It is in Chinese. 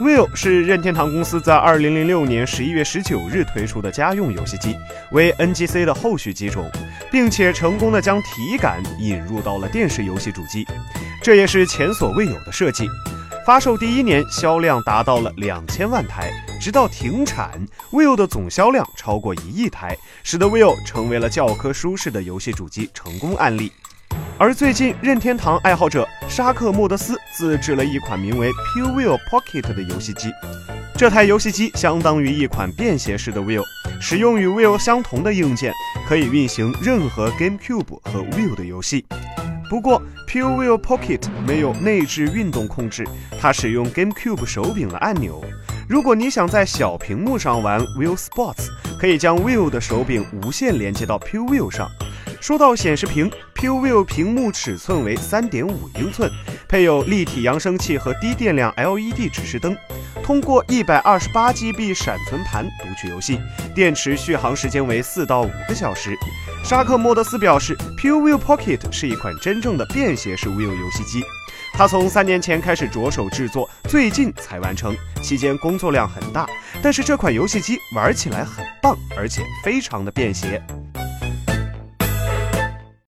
Will 是任天堂公司在2006年11月19日推出的家用游戏机，为 NGC 的后续机种，并且成功的将体感引入到了电视游戏主机，这也是前所未有的设计。发售第一年销量达到了两千万台，直到停产，Will 的总销量超过一亿台，使得 Will 成为了教科书式的游戏主机成功案例。而最近，任天堂爱好者沙克莫德斯自制了一款名为 PureWill Pocket 的游戏机。这台游戏机相当于一款便携式的 Will，使用与 Will 相同的硬件，可以运行任何 GameCube 和 Will 的游戏。不过，PureWill Pocket 没有内置运动控制，它使用 GameCube 手柄的按钮。如果你想在小屏幕上玩 Will Sports，可以将 Will 的手柄无线连接到 PureWill 上。说到显示屏，PureView 屏幕尺寸为三点五英寸，配有立体扬声器和低电量 LED 指示灯，通过一百二十八 GB 闪存盘读取游戏，电池续航时间为四到五个小时。沙克莫德斯表示，PureView Pocket 是一款真正的便携式 Will 游戏机，他从三年前开始着手制作，最近才完成，期间工作量很大，但是这款游戏机玩起来很棒，而且非常的便携。